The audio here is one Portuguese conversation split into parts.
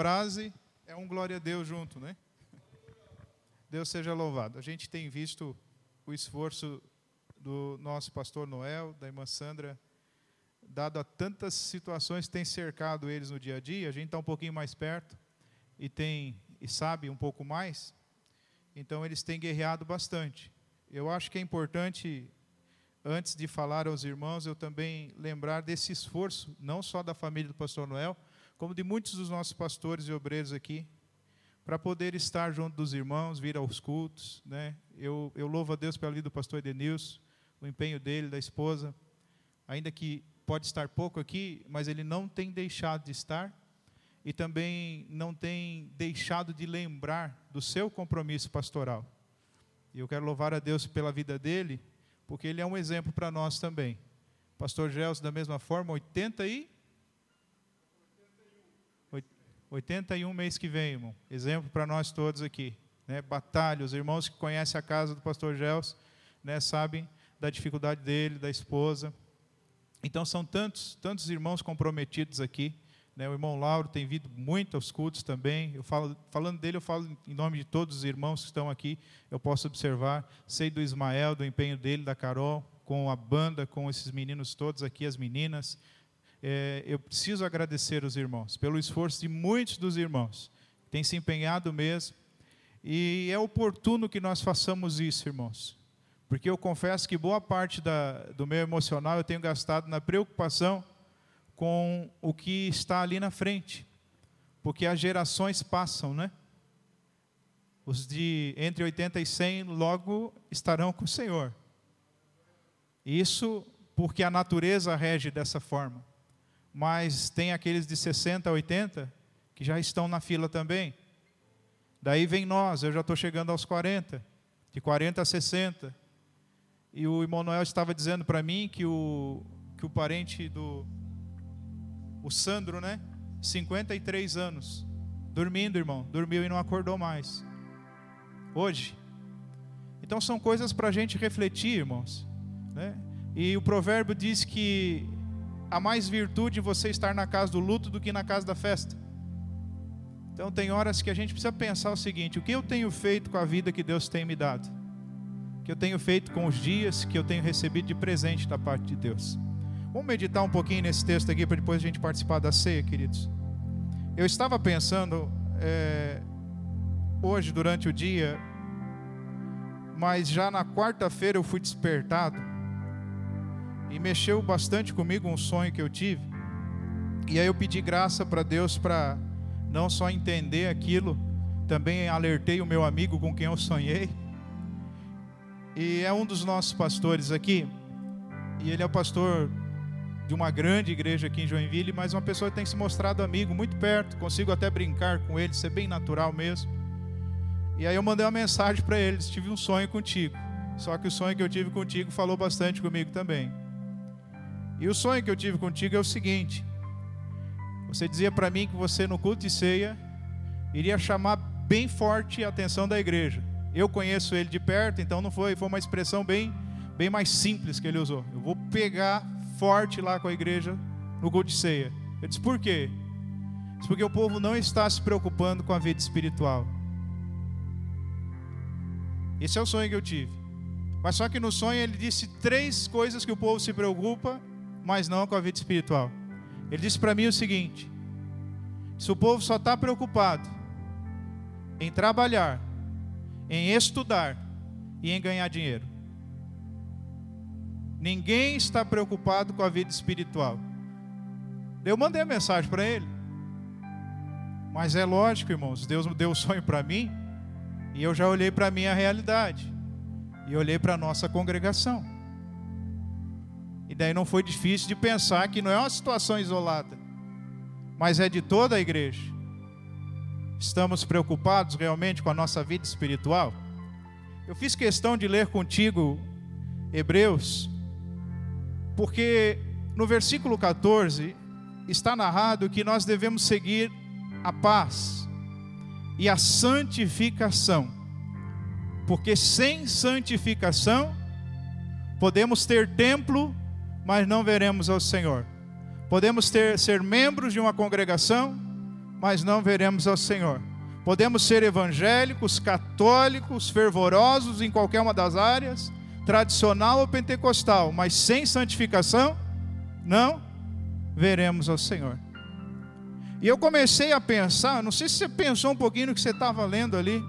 frase é um glória a Deus junto, né? Deus seja louvado. A gente tem visto o esforço do nosso pastor Noel, da irmã Sandra, dado a tantas situações que têm cercado eles no dia a dia, a gente está um pouquinho mais perto e tem e sabe um pouco mais, então eles têm guerreado bastante. Eu acho que é importante, antes de falar aos irmãos, eu também lembrar desse esforço, não só da família do pastor Noel, como de muitos dos nossos pastores e obreiros aqui, para poder estar junto dos irmãos, vir aos cultos. Né? Eu, eu louvo a Deus pela vida do pastor Edenilson, o empenho dele, da esposa, ainda que pode estar pouco aqui, mas ele não tem deixado de estar e também não tem deixado de lembrar do seu compromisso pastoral. E eu quero louvar a Deus pela vida dele, porque ele é um exemplo para nós também. Pastor Gelson, da mesma forma, 80 e 81 mês que vem, irmão. Exemplo para nós todos aqui. Né? Batalha, os irmãos que conhecem a casa do pastor Gels, né, sabem da dificuldade dele, da esposa. Então são tantos, tantos irmãos comprometidos aqui. Né? O irmão Lauro tem vindo muito aos cultos também. Eu falo, falando dele, eu falo em nome de todos os irmãos que estão aqui. Eu posso observar. Sei do Ismael, do empenho dele, da Carol, com a banda, com esses meninos todos aqui, as meninas é, eu preciso agradecer os irmãos pelo esforço de muitos dos irmãos, têm se empenhado mesmo. E é oportuno que nós façamos isso, irmãos, porque eu confesso que boa parte da, do meu emocional eu tenho gastado na preocupação com o que está ali na frente, porque as gerações passam, né? Os de entre 80 e 100 logo estarão com o Senhor. Isso porque a natureza rege dessa forma mas tem aqueles de 60 a 80 que já estão na fila também. Daí vem nós, eu já estou chegando aos 40, de 40 a 60. E o Noel estava dizendo para mim que o, que o parente do o Sandro, né? 53 anos, dormindo, irmão, dormiu e não acordou mais. Hoje. Então são coisas para a gente refletir, irmãos. Né? E o provérbio diz que há mais virtude em você estar na casa do luto do que na casa da festa. Então tem horas que a gente precisa pensar o seguinte: o que eu tenho feito com a vida que Deus tem me dado? O que eu tenho feito com os dias que eu tenho recebido de presente da parte de Deus? Vamos meditar um pouquinho nesse texto aqui para depois a gente participar da ceia, queridos. Eu estava pensando é, hoje durante o dia, mas já na quarta-feira eu fui despertado e mexeu bastante comigo um sonho que eu tive. E aí eu pedi graça para Deus para não só entender aquilo, também alertei o meu amigo com quem eu sonhei. E é um dos nossos pastores aqui. E ele é o pastor de uma grande igreja aqui em Joinville, mas uma pessoa que tem se mostrado amigo muito perto, consigo até brincar com ele, ser bem natural mesmo. E aí eu mandei uma mensagem para eles, tive um sonho contigo. Só que o sonho que eu tive contigo falou bastante comigo também. E o sonho que eu tive contigo é o seguinte: você dizia para mim que você no culto de ceia iria chamar bem forte a atenção da igreja. Eu conheço ele de perto, então não foi, foi uma expressão bem, bem mais simples que ele usou. Eu vou pegar forte lá com a igreja no culto de ceia. Eu disse por quê? disse porque o povo não está se preocupando com a vida espiritual. Esse é o sonho que eu tive. Mas só que no sonho ele disse três coisas que o povo se preocupa mas não com a vida espiritual. Ele disse para mim o seguinte: se o povo só está preocupado em trabalhar, em estudar e em ganhar dinheiro, ninguém está preocupado com a vida espiritual. Eu mandei a mensagem para ele. Mas é lógico, irmãos, Deus deu o sonho para mim, e eu já olhei para a minha realidade, e olhei para a nossa congregação. E daí não foi difícil de pensar que não é uma situação isolada, mas é de toda a igreja. Estamos preocupados realmente com a nossa vida espiritual? Eu fiz questão de ler contigo Hebreus, porque no versículo 14 está narrado que nós devemos seguir a paz e a santificação, porque sem santificação podemos ter templo mas não veremos ao Senhor. Podemos ter, ser membros de uma congregação, mas não veremos ao Senhor. Podemos ser evangélicos, católicos, fervorosos em qualquer uma das áreas, tradicional ou pentecostal, mas sem santificação, não veremos ao Senhor. E eu comecei a pensar, não sei se você pensou um pouquinho no que você estava lendo ali,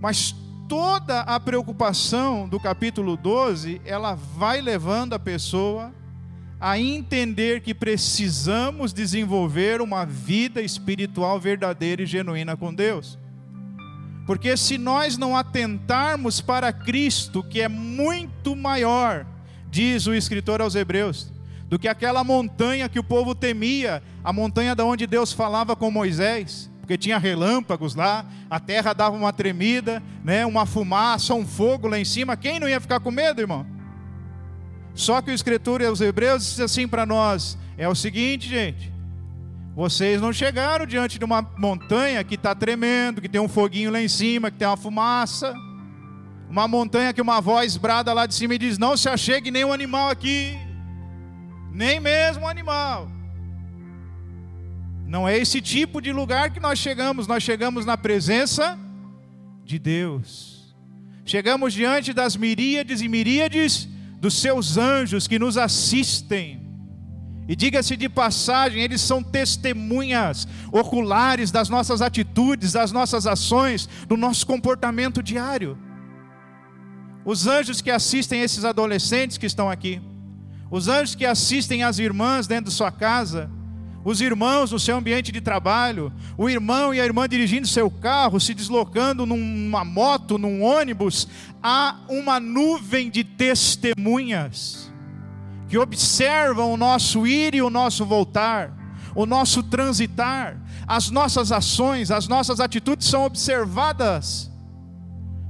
mas toda a preocupação do capítulo 12, ela vai levando a pessoa a entender que precisamos desenvolver uma vida espiritual verdadeira e genuína com Deus. Porque se nós não atentarmos para Cristo, que é muito maior, diz o escritor aos Hebreus, do que aquela montanha que o povo temia, a montanha da onde Deus falava com Moisés, porque tinha relâmpagos lá, a terra dava uma tremida, né, uma fumaça, um fogo lá em cima. Quem não ia ficar com medo, irmão? Só que o escritor aos Hebreus diz assim para nós: é o seguinte, gente. Vocês não chegaram diante de uma montanha que está tremendo, que tem um foguinho lá em cima, que tem uma fumaça. Uma montanha que uma voz brada lá de cima e diz: Não se achegue nenhum animal aqui nem mesmo um animal. Não é esse tipo de lugar que nós chegamos, nós chegamos na presença de Deus. Chegamos diante das miríades e miríades dos seus anjos que nos assistem. E diga-se de passagem, eles são testemunhas oculares das nossas atitudes, das nossas ações, do nosso comportamento diário. Os anjos que assistem esses adolescentes que estão aqui, os anjos que assistem as irmãs dentro de sua casa, os irmãos no seu ambiente de trabalho, o irmão e a irmã dirigindo seu carro, se deslocando numa moto, num ônibus, há uma nuvem de testemunhas que observam o nosso ir e o nosso voltar, o nosso transitar, as nossas ações, as nossas atitudes são observadas.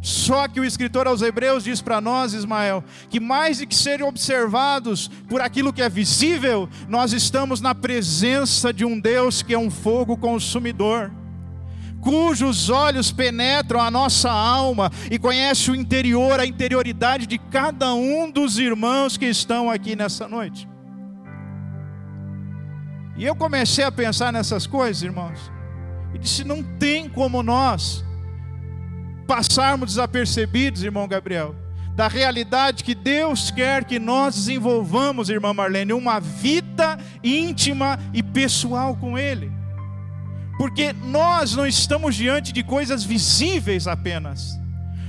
Só que o escritor aos Hebreus diz para nós, Ismael, que mais do que serem observados por aquilo que é visível, nós estamos na presença de um Deus que é um fogo consumidor, cujos olhos penetram a nossa alma e conhece o interior, a interioridade de cada um dos irmãos que estão aqui nessa noite. E eu comecei a pensar nessas coisas, irmãos, e disse: não tem como nós passarmos desapercebidos, irmão Gabriel, da realidade que Deus quer que nós desenvolvamos, irmã Marlene, uma vida íntima e pessoal com Ele. Porque nós não estamos diante de coisas visíveis apenas,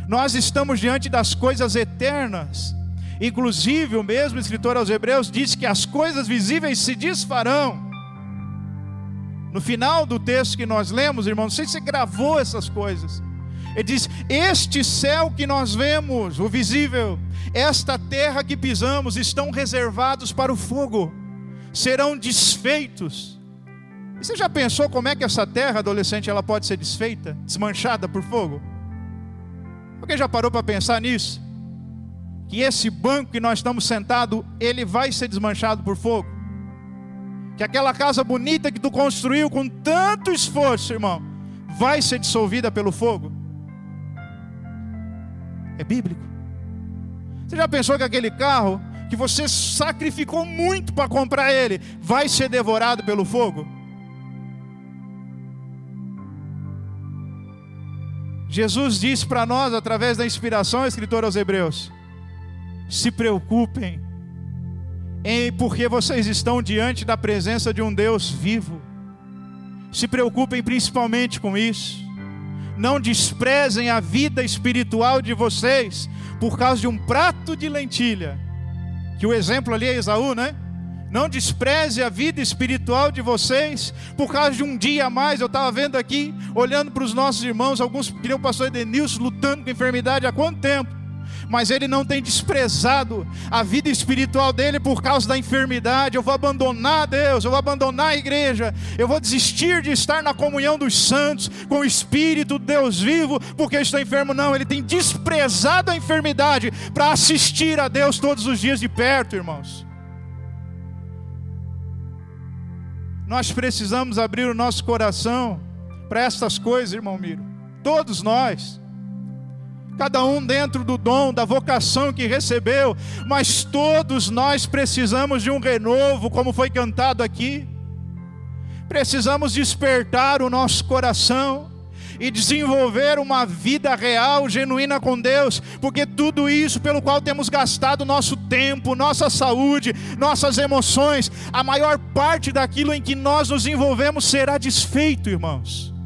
nós estamos diante das coisas eternas. Inclusive, o mesmo escritor aos Hebreus diz que as coisas visíveis se desfarão. No final do texto que nós lemos, irmão, não sei se você gravou essas coisas. Ele diz: Este céu que nós vemos, o visível, esta terra que pisamos, estão reservados para o fogo, serão desfeitos. E você já pensou como é que essa terra, adolescente, ela pode ser desfeita, desmanchada por fogo? Alguém já parou para pensar nisso? Que esse banco que nós estamos sentados, ele vai ser desmanchado por fogo? Que aquela casa bonita que tu construiu com tanto esforço, irmão, vai ser dissolvida pelo fogo? É bíblico. Você já pensou que aquele carro que você sacrificou muito para comprar ele vai ser devorado pelo fogo? Jesus disse para nós, através da inspiração escritora aos Hebreus: se preocupem, em, porque vocês estão diante da presença de um Deus vivo. Se preocupem principalmente com isso não desprezem a vida espiritual de vocês por causa de um prato de lentilha. Que o exemplo ali é Esaú, né? Não despreze a vida espiritual de vocês por causa de um dia a mais. Eu estava vendo aqui, olhando para os nossos irmãos, alguns que o pastor Edenilson lutando com enfermidade há quanto tempo? Mas ele não tem desprezado a vida espiritual dele por causa da enfermidade. Eu vou abandonar Deus, eu vou abandonar a igreja, eu vou desistir de estar na comunhão dos santos com o Espírito Deus vivo, porque estou enfermo. Não, ele tem desprezado a enfermidade para assistir a Deus todos os dias de perto, irmãos. Nós precisamos abrir o nosso coração para estas coisas, irmão Miro. Todos nós cada um dentro do dom, da vocação que recebeu, mas todos nós precisamos de um renovo, como foi cantado aqui. Precisamos despertar o nosso coração e desenvolver uma vida real, genuína com Deus, porque tudo isso pelo qual temos gastado nosso tempo, nossa saúde, nossas emoções, a maior parte daquilo em que nós nos envolvemos será desfeito, irmãos.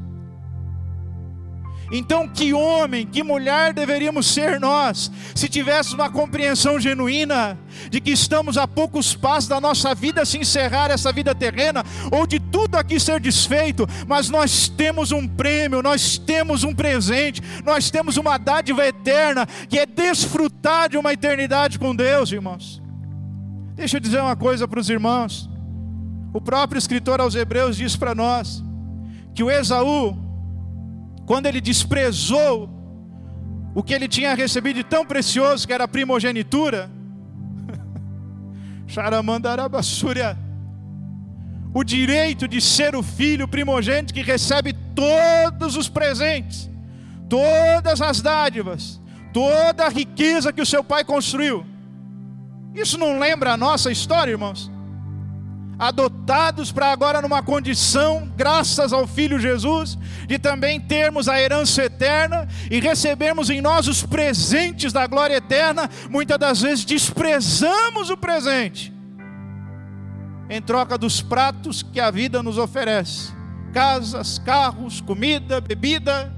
Então, que homem, que mulher deveríamos ser nós, se tivéssemos uma compreensão genuína de que estamos a poucos passos da nossa vida se encerrar essa vida terrena, ou de tudo aqui ser desfeito, mas nós temos um prêmio, nós temos um presente, nós temos uma dádiva eterna, que é desfrutar de uma eternidade com Deus, irmãos. Deixa eu dizer uma coisa para os irmãos. O próprio escritor aos Hebreus diz para nós que o Esaú, quando ele desprezou o que ele tinha recebido de tão precioso, que era a primogenitura, o direito de ser o filho primogênito que recebe todos os presentes, todas as dádivas, toda a riqueza que o seu pai construiu. Isso não lembra a nossa história, irmãos? Adotados para agora numa condição, graças ao Filho Jesus, de também termos a herança eterna e recebermos em nós os presentes da glória eterna, muitas das vezes desprezamos o presente em troca dos pratos que a vida nos oferece casas, carros, comida, bebida.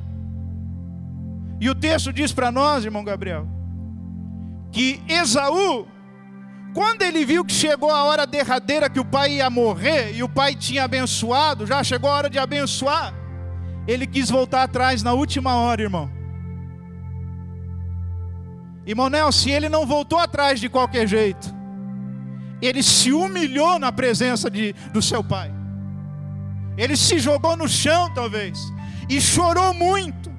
E o texto diz para nós, irmão Gabriel, que Esaú quando ele viu que chegou a hora derradeira que o pai ia morrer e o pai tinha abençoado, já chegou a hora de abençoar, ele quis voltar atrás na última hora, irmão. Irmão Nelson, ele não voltou atrás de qualquer jeito, ele se humilhou na presença de, do seu pai, ele se jogou no chão, talvez, e chorou muito.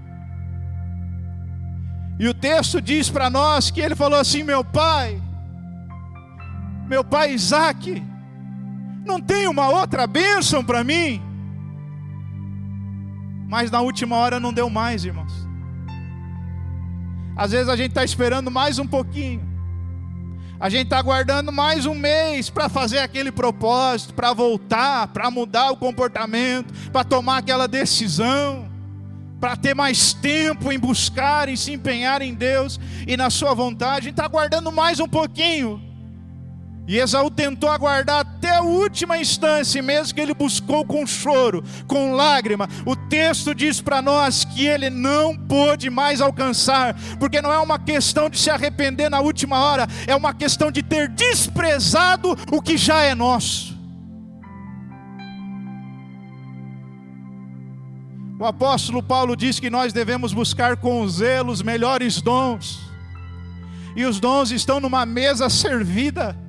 E o texto diz para nós que ele falou assim: Meu pai, meu pai Isaac, não tem uma outra bênção para mim? Mas na última hora não deu mais, irmãos. Às vezes a gente está esperando mais um pouquinho. A gente está aguardando mais um mês para fazer aquele propósito, para voltar, para mudar o comportamento, para tomar aquela decisão, para ter mais tempo em buscar e se empenhar em Deus e na Sua vontade. A gente está aguardando mais um pouquinho. E Esaú tentou aguardar até a última instância, mesmo que ele buscou com choro, com lágrima. O texto diz para nós que ele não pôde mais alcançar, porque não é uma questão de se arrepender na última hora, é uma questão de ter desprezado o que já é nosso. O apóstolo Paulo diz que nós devemos buscar com zelo os melhores dons, e os dons estão numa mesa servida.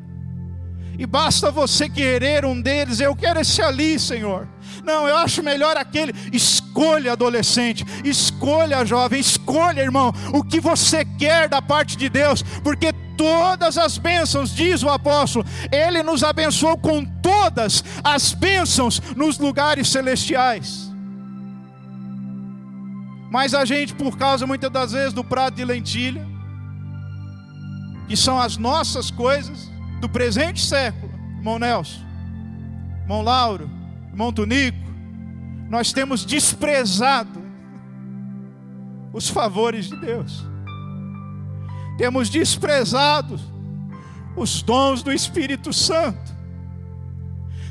E basta você querer um deles, eu quero esse ali, Senhor. Não, eu acho melhor aquele. Escolha, adolescente, escolha, jovem, escolha, irmão, o que você quer da parte de Deus, porque todas as bênçãos, diz o apóstolo, ele nos abençoou com todas as bênçãos nos lugares celestiais. Mas a gente, por causa muitas das vezes do prato de lentilha, que são as nossas coisas, do presente século, irmão Nelson, irmão Lauro, irmão Tunico, nós temos desprezado os favores de Deus, temos desprezado os dons do Espírito Santo,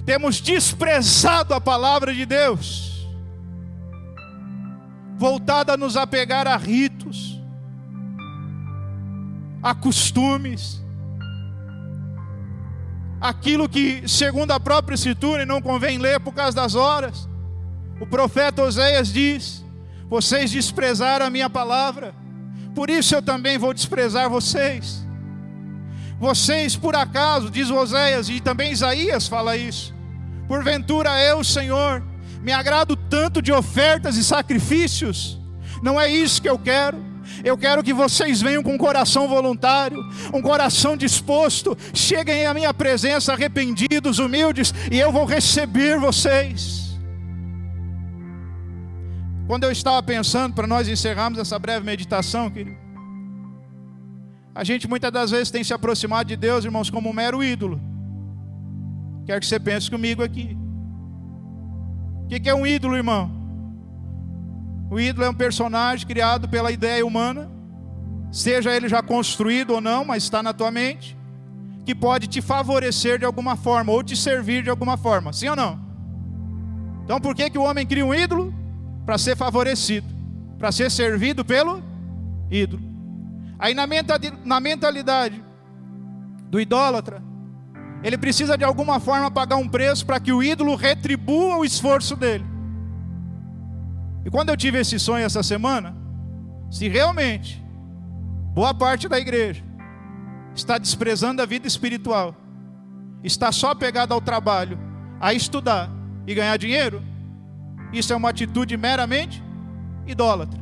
temos desprezado a palavra de Deus, voltada a nos apegar a ritos, a costumes, aquilo que, segundo a própria Escritura, não convém ler por causa das horas, o profeta Oséias diz: Vocês desprezaram a minha palavra, por isso eu também vou desprezar vocês. Vocês, por acaso, diz Oséias, e também Isaías fala isso, porventura eu, Senhor, me agrado tanto de ofertas e sacrifícios, não é isso que eu quero eu quero que vocês venham com um coração voluntário, um coração disposto. Cheguem à minha presença arrependidos, humildes, e eu vou receber vocês. Quando eu estava pensando, para nós encerrarmos essa breve meditação, querido, a gente muitas das vezes tem se aproximado de Deus, irmãos, como um mero ídolo. Quero que você pense comigo aqui. O que é um ídolo, irmão? O ídolo é um personagem criado pela ideia humana, seja ele já construído ou não, mas está na tua mente, que pode te favorecer de alguma forma ou te servir de alguma forma, sim ou não? Então por que, que o homem cria um ídolo? Para ser favorecido, para ser servido pelo ídolo. Aí na mentalidade do idólatra, ele precisa de alguma forma pagar um preço para que o ídolo retribua o esforço dele. E quando eu tive esse sonho essa semana, se realmente boa parte da igreja está desprezando a vida espiritual, está só pegada ao trabalho, a estudar e ganhar dinheiro, isso é uma atitude meramente idólatra.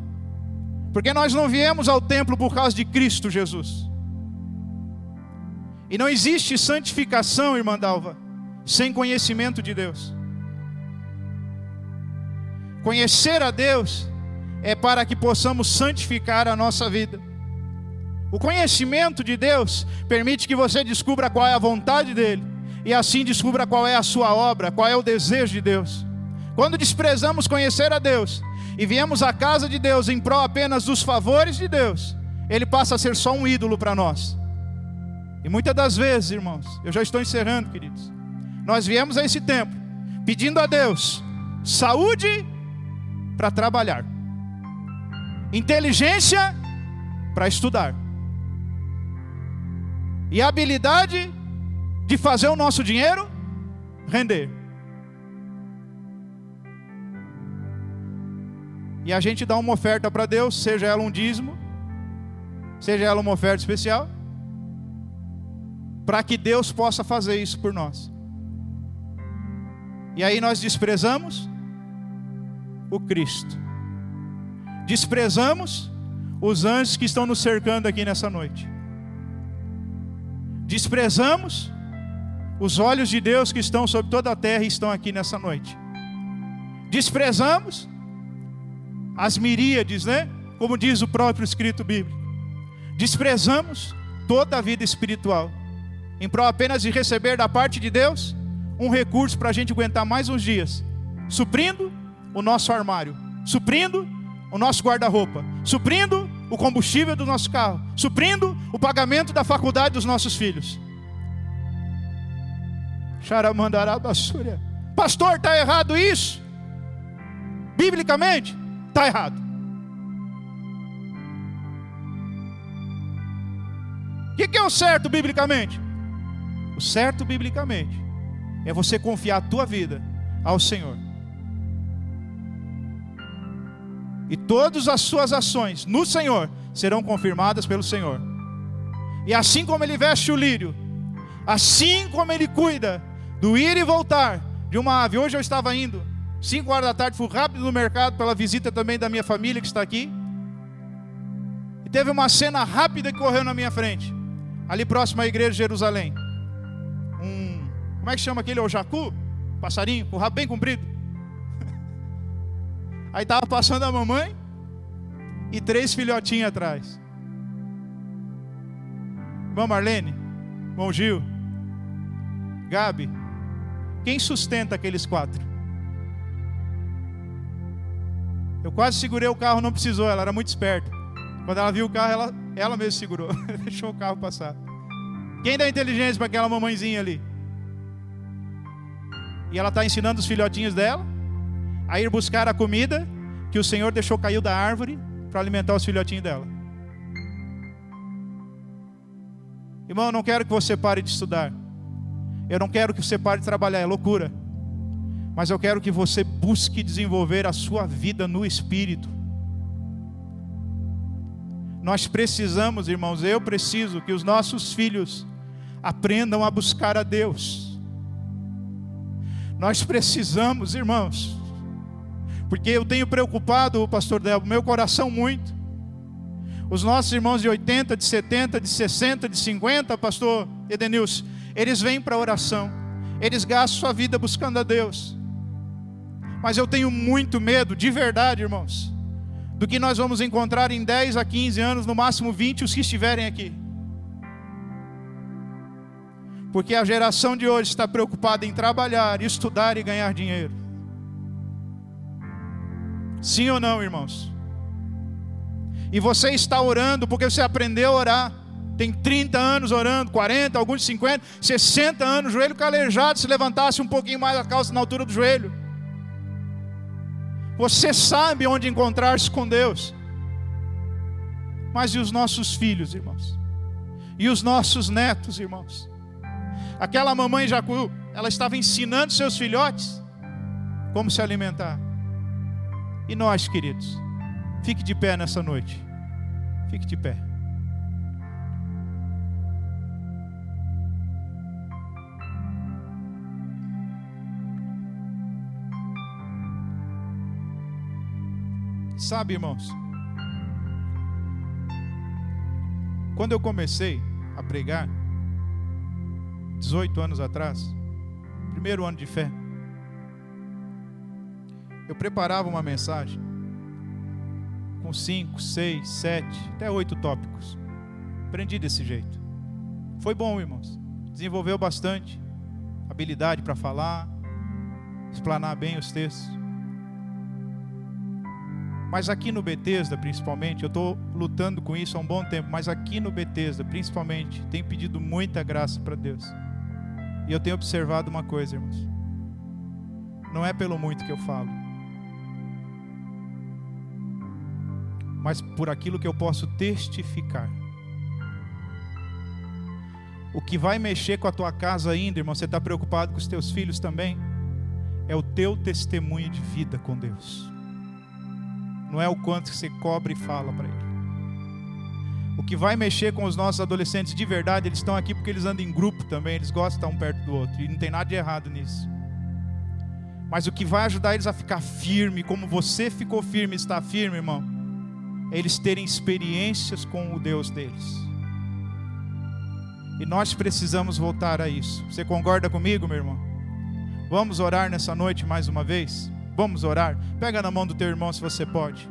Porque nós não viemos ao templo por causa de Cristo Jesus. E não existe santificação, irmã Dalva, sem conhecimento de Deus. Conhecer a Deus é para que possamos santificar a nossa vida. O conhecimento de Deus permite que você descubra qual é a vontade dEle e assim descubra qual é a sua obra, qual é o desejo de Deus. Quando desprezamos conhecer a Deus e viemos à casa de Deus em prol apenas dos favores de Deus, Ele passa a ser só um ídolo para nós. E muitas das vezes, irmãos, eu já estou encerrando, queridos. Nós viemos a esse tempo pedindo a Deus saúde para trabalhar, inteligência para estudar, e habilidade de fazer o nosso dinheiro render. E a gente dá uma oferta para Deus, seja ela um dízimo, seja ela uma oferta especial, para que Deus possa fazer isso por nós. E aí nós desprezamos o Cristo, desprezamos os anjos que estão nos cercando aqui nessa noite, desprezamos os olhos de Deus que estão sobre toda a terra e estão aqui nessa noite, desprezamos as miríades, né? Como diz o próprio escrito bíblico, desprezamos toda a vida espiritual. Em prol apenas de receber da parte de Deus um recurso para a gente aguentar mais uns dias, suprindo o nosso armário, suprindo o nosso guarda-roupa, suprindo o combustível do nosso carro, suprindo o pagamento da faculdade dos nossos filhos. Xaramandarabasúria. Pastor, está errado isso? Biblicamente, está errado. O que, que é o certo biblicamente? O certo biblicamente é você confiar a tua vida ao Senhor. E todas as suas ações no Senhor serão confirmadas pelo Senhor. E assim como ele veste o lírio, assim como ele cuida do ir e voltar de uma ave. Hoje eu estava indo, 5 horas da tarde, fui rápido no mercado pela visita também da minha família que está aqui. E teve uma cena rápida que correu na minha frente, ali próximo à igreja de Jerusalém. Como é que chama aquele? O jacu? Passarinho, com o rabo bem comprido. Aí estava passando a mamãe e três filhotinhos atrás. Irmã Marlene, irmão Gil, Gabi, quem sustenta aqueles quatro? Eu quase segurei o carro, não precisou, ela era muito esperta. Quando ela viu o carro, ela, ela mesma segurou, deixou o carro passar. Quem dá inteligência para aquela mamãezinha ali? E ela está ensinando os filhotinhos dela a ir buscar a comida que o Senhor deixou cair da árvore para alimentar os filhotinhos dela. Irmão, eu não quero que você pare de estudar. Eu não quero que você pare de trabalhar, é loucura. Mas eu quero que você busque desenvolver a sua vida no espírito. Nós precisamos, irmãos, eu preciso que os nossos filhos aprendam a buscar a Deus. Nós precisamos, irmãos, porque eu tenho preocupado, pastor Delbo, meu coração muito. Os nossos irmãos de 80, de 70, de 60, de 50, pastor Edenilson, eles vêm para a oração, eles gastam sua vida buscando a Deus. Mas eu tenho muito medo, de verdade, irmãos, do que nós vamos encontrar em 10 a 15 anos, no máximo 20, os que estiverem aqui. Porque a geração de hoje está preocupada em trabalhar, estudar e ganhar dinheiro. Sim ou não, irmãos? E você está orando porque você aprendeu a orar. Tem 30 anos orando, 40, alguns 50, 60 anos, joelho calejado, se levantasse um pouquinho mais a calça na altura do joelho. Você sabe onde encontrar-se com Deus. Mas e os nossos filhos, irmãos? E os nossos netos, irmãos? Aquela mamãe Jacu, ela estava ensinando seus filhotes como se alimentar. E nós, queridos, fique de pé nessa noite. Fique de pé. Sabe, irmãos, quando eu comecei a pregar, 18 anos atrás, primeiro ano de fé, eu preparava uma mensagem com cinco, seis, sete, até oito tópicos. Aprendi desse jeito. Foi bom, irmãos. Desenvolveu bastante habilidade para falar, explanar bem os textos. Mas aqui no Betesda, principalmente, eu estou lutando com isso há um bom tempo, mas aqui no Betesda, principalmente, tenho pedido muita graça para Deus. E eu tenho observado uma coisa, irmãos. Não é pelo muito que eu falo, mas por aquilo que eu posso testificar. O que vai mexer com a tua casa ainda, irmão, você está preocupado com os teus filhos também? É o teu testemunho de vida com Deus. Não é o quanto você cobre e fala para ele. O que vai mexer com os nossos adolescentes de verdade, eles estão aqui porque eles andam em grupo também, eles gostam de estar um perto do outro, e não tem nada de errado nisso. Mas o que vai ajudar eles a ficar firme, como você ficou firme está firme, irmão, eles terem experiências com o Deus deles. E nós precisamos voltar a isso. Você concorda comigo, meu irmão? Vamos orar nessa noite mais uma vez? Vamos orar? Pega na mão do teu irmão se você pode.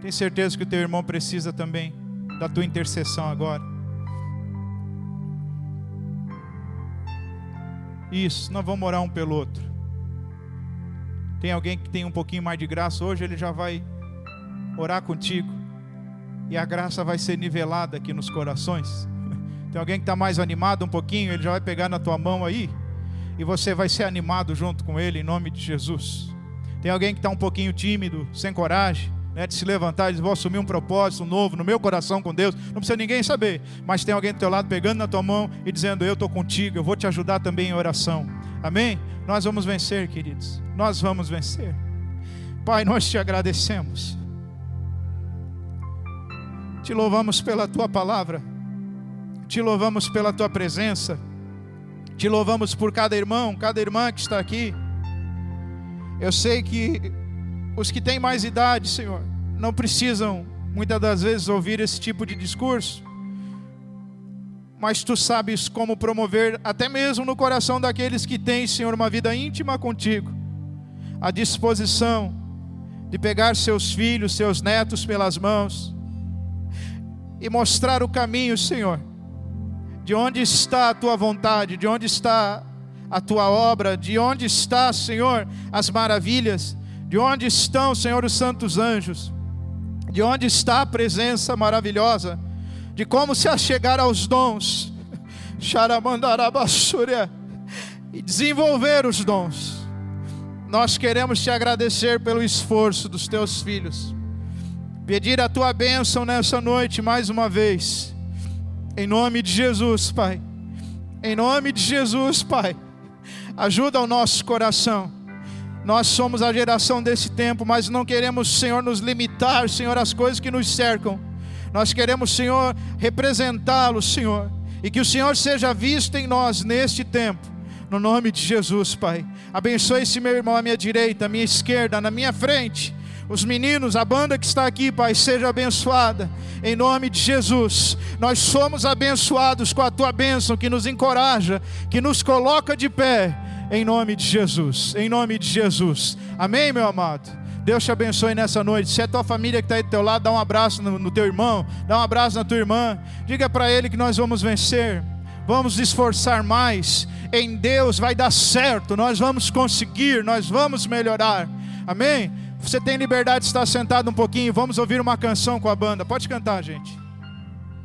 Tenho certeza que o teu irmão precisa também da tua intercessão agora. Isso, nós vamos orar um pelo outro. Tem alguém que tem um pouquinho mais de graça hoje, ele já vai orar contigo. E a graça vai ser nivelada aqui nos corações. Tem alguém que está mais animado um pouquinho, ele já vai pegar na tua mão aí. E você vai ser animado junto com ele em nome de Jesus. Tem alguém que está um pouquinho tímido, sem coragem, né, de se levantar e dizer, vou assumir um propósito novo no meu coração com Deus. Não precisa ninguém saber, mas tem alguém do teu lado pegando na tua mão e dizendo, eu estou contigo, eu vou te ajudar também em oração. Amém? Nós vamos vencer, queridos. Nós vamos vencer. Pai, nós te agradecemos. Te louvamos pela tua palavra, te louvamos pela tua presença, te louvamos por cada irmão, cada irmã que está aqui. Eu sei que os que têm mais idade, Senhor, não precisam muitas das vezes ouvir esse tipo de discurso, mas tu sabes como promover, até mesmo no coração daqueles que têm, Senhor, uma vida íntima contigo, a disposição de pegar seus filhos, seus netos pelas mãos e mostrar o caminho, Senhor, de onde está a tua vontade, de onde está a tua obra, de onde está, Senhor, as maravilhas, de onde estão, Senhor, os santos anjos, de onde está a presença maravilhosa, de como se achegar aos dons, e desenvolver os dons. Nós queremos te agradecer pelo esforço dos teus filhos pedir a tua bênção nessa noite mais uma vez. Em nome de Jesus, Pai. Em nome de Jesus, Pai. Ajuda o nosso coração. Nós somos a geração desse tempo, mas não queremos, Senhor, nos limitar, Senhor, às coisas que nos cercam. Nós queremos, Senhor, representá-lo, Senhor. E que o Senhor seja visto em nós neste tempo. No nome de Jesus, Pai. Abençoe esse meu irmão à minha direita, à minha esquerda, na minha frente os meninos, a banda que está aqui, Pai, seja abençoada. Em nome de Jesus. Nós somos abençoados com a tua bênção que nos encoraja, que nos coloca de pé. Em nome de Jesus. Em nome de Jesus. Amém, meu amado. Deus te abençoe nessa noite. Se é tua família que está aí do teu lado, dá um abraço no, no teu irmão, dá um abraço na tua irmã. Diga para ele que nós vamos vencer. Vamos esforçar mais. Em Deus vai dar certo. Nós vamos conseguir, nós vamos melhorar. Amém? Você tem liberdade de estar sentado um pouquinho. Vamos ouvir uma canção com a banda. Pode cantar, gente.